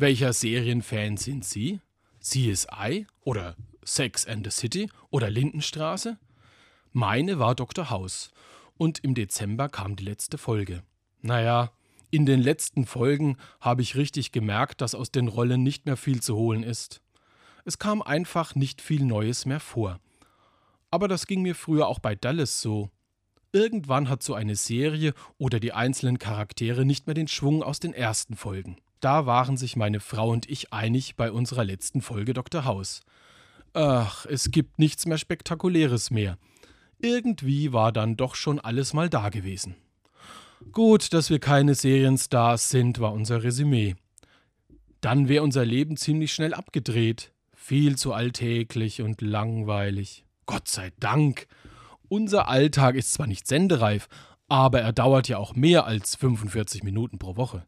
Welcher Serienfan sind Sie? CSI oder Sex and the City oder Lindenstraße? Meine war Dr. House und im Dezember kam die letzte Folge. Naja, in den letzten Folgen habe ich richtig gemerkt, dass aus den Rollen nicht mehr viel zu holen ist. Es kam einfach nicht viel Neues mehr vor. Aber das ging mir früher auch bei Dallas so. Irgendwann hat so eine Serie oder die einzelnen Charaktere nicht mehr den Schwung aus den ersten Folgen. Da waren sich meine Frau und ich einig bei unserer letzten Folge Dr. House. Ach, es gibt nichts mehr Spektakuläres mehr. Irgendwie war dann doch schon alles mal da gewesen. Gut, dass wir keine Serienstars sind, war unser Resümee. Dann wäre unser Leben ziemlich schnell abgedreht. Viel zu alltäglich und langweilig. Gott sei Dank. Unser Alltag ist zwar nicht sendereif, aber er dauert ja auch mehr als 45 Minuten pro Woche.